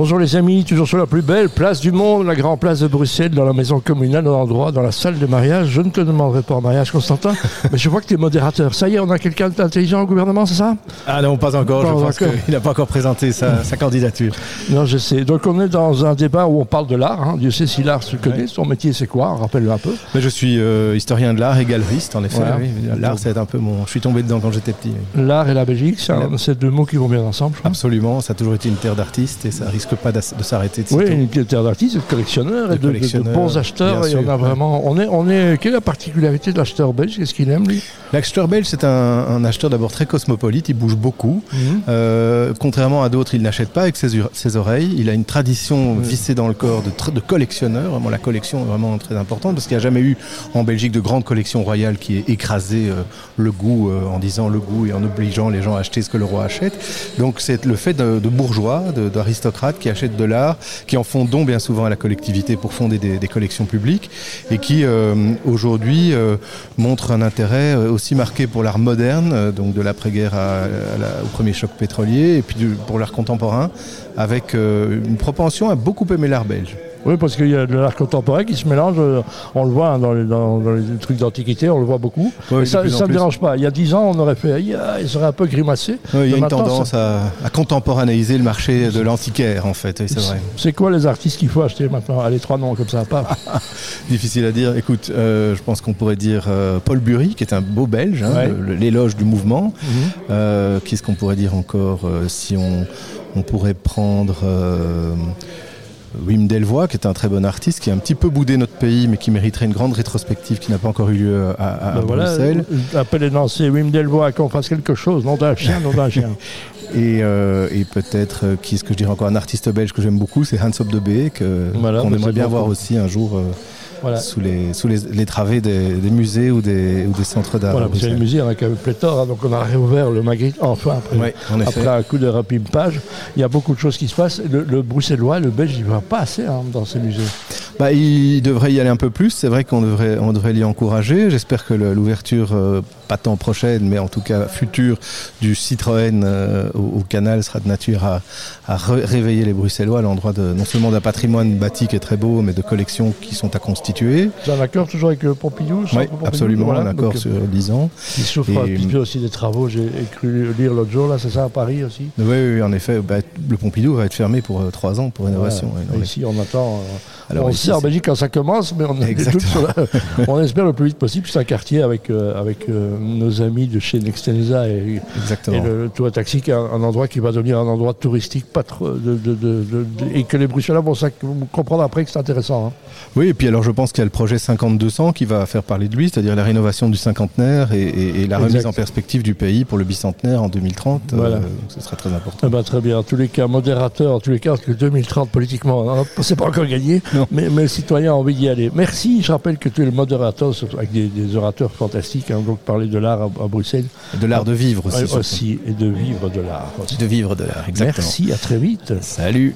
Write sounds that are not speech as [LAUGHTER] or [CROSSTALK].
Bonjour les amis, toujours sur la plus belle place du monde, la grande place de Bruxelles, dans la maison communale, dans l'endroit, dans la salle de mariage. Je ne te demanderai pas en mariage, Constantin, [LAUGHS] mais je vois que tu es modérateur. Ça y est, on a quelqu'un d'intelligent au gouvernement, c'est ça? Ah non, pas encore. Pas je pense qu'il n'a pas encore présenté sa, [LAUGHS] sa candidature. Non, je sais. Donc on est dans un débat où on parle de l'art. Hein. Dieu sait si l'art se connaît. Son métier, c'est quoi Rappelle-le un peu. Mais je suis euh, historien de l'art et galeriste, en effet. Voilà. oui. L'art, c'est un peu mon. Je suis tombé dedans quand j'étais petit. oui. L'art et la Belgique, c'est deux mots qui vont bien ensemble. Absolument, ça a toujours été une terre d'artistes et ça risque pas de s'arrêter Oui, une terre d'artistes, de collectionneurs De et de, bons acheteurs. Et on sûr, a ouais. vraiment. On est, on est. Quelle est la particularité de l'acheteur belge? Qu'est-ce qu'il aime lui? L'acheteur belge, c'est un, un acheteur d'abord très cosmopolite, il bouge beaucoup. Euh, contrairement à d'autres, il n'achète pas avec ses, oreilles. Il a une tradition vissée dans le corps de, collectionneur. Vraiment, la collection est vraiment très importante parce qu'il n'y a jamais eu en Belgique de grande collection royale qui ait écrasé euh, le goût euh, en disant le goût et en obligeant les gens à acheter ce que le roi achète. Donc c'est le fait de, de bourgeois, d'aristocrates qui achètent de l'art, qui en font don bien souvent à la collectivité pour fonder des, collections publiques et qui euh, aujourd'hui euh, montrent un intérêt euh, aussi marqué pour l'art moderne, donc de l'après-guerre au premier choc pétrolier, et puis pour l'art contemporain, avec une propension à beaucoup aimer l'art belge. Oui, parce qu'il y a de l'art contemporain qui se mélange. euh, On le voit hein, dans, les, dans- dans les trucs d'antiquité, on le voit beaucoup. Et ça ne me dérange pas. Il y a 10 ans, on aurait fait. Il serait un peu grimacé. Il y a une tendance à, à contemporanéiser le marché de l'antiquaire, en fait, oui, c'est vrai. C'est quoi les artistes qu'il faut acheter maintenant? Allez, trois noms comme ça, pas. [LAUGHS] Difficile à dire. Écoute, euh, je pense qu'on pourrait dire euh, Paul Bury, qui est un beau Belge, hein, Ouais. l'éloge du mouvement. Euh, Qu'est-ce qu'on pourrait dire encore Si on, on pourrait prendre Wim Delvoye, qui est un très bon artiste, qui a un petit peu boudé notre pays, mais qui mériterait une grande rétrospective qui n'a pas encore eu lieu à, à- à Ben Bruxelles. appel et Nancy, Wim Delvoye, qu'on fasse quelque chose. Nom d'un chien, nom d'un chien. [LAUGHS] Et, euh, et peut-être, euh, qui est-ce que je dirais encore, un artiste belge que j'aime beaucoup, c'est Hans Op de Beek, que- Voilà, qu'on mais aimerait bien beaucoup. voir aussi un jour euh, Voilà. sous, les, sous les, les travées des, des musées ou des, ou des centres d'art. Voilà, parce qu'il y a Bruxelles. le musée avec un pléthore, hein, donc on a réouvert le Magritte enfin après, Ouais, en effet. après un coup de rapimpage. Il y a beaucoup de choses qui se passent. Le, le bruxellois, le belge, il ne va pas assez hein, dans ces musées. Bah, il devrait y aller un peu plus. C'est vrai qu'on devrait, on devrait l'y encourager. J'espère que l'ouverture, euh, pas tant prochaine, mais en tout cas future, du Citroën euh, au, au canal sera de nature à, réveiller les Bruxellois à l'endroit de non seulement d'un patrimoine bâti qui est très beau, mais de collections qui sont à constituer. Vous êtes en accord toujours avec le Pompidou Oui, absolument, Voilà, un accord sur 10 ans. Qui souffre Et- un petit peu aussi des travaux, j'ai cru lire l'autre jour, là, c'est ça à Paris aussi Oui, oui, en effet, bah, le Pompidou va être fermé pour 3 ans pour rénovation. Ouais, non, ici, on attend. euh, Alors on ici, sait en c'est- Belgique quand ça commence, mais on, sur la- [LAUGHS] on espère le plus vite possible. C'est un quartier avec, euh, avec euh, nos amis de chez Nextensa et, Exactement. et le, le Tour Taxi, qui est un, un endroit qui va devenir un endroit touristique pas trop, de, de- et que les Bruxellois vont comprendre après que c'est intéressant. hein. Oui, et puis alors je pense qu'il y a le projet 50-200 qui va faire parler de lui, c'est-à-dire la rénovation du cinquantenaire et, et- et la remise en perspective du pays pour le bicentenaire en 2030. Voilà. euh, ce sera très important. Eh ben, très bien. En tous les cas, modérateur, en tous les cas, parce que 2030, politiquement, hein, [LAUGHS] c'est pas encore gagné, mais, mais le citoyen a envie d'y aller. Merci. Je rappelle que tu es le modérateur, avec des, des orateurs fantastiques, hein, donc parler de l'art à, à Bruxelles De l'art de vivre aussi. Surtout. aussi, et de vivre de l'art. aussi. De vivre de l'art, exactement. Merci, à très vite. Salut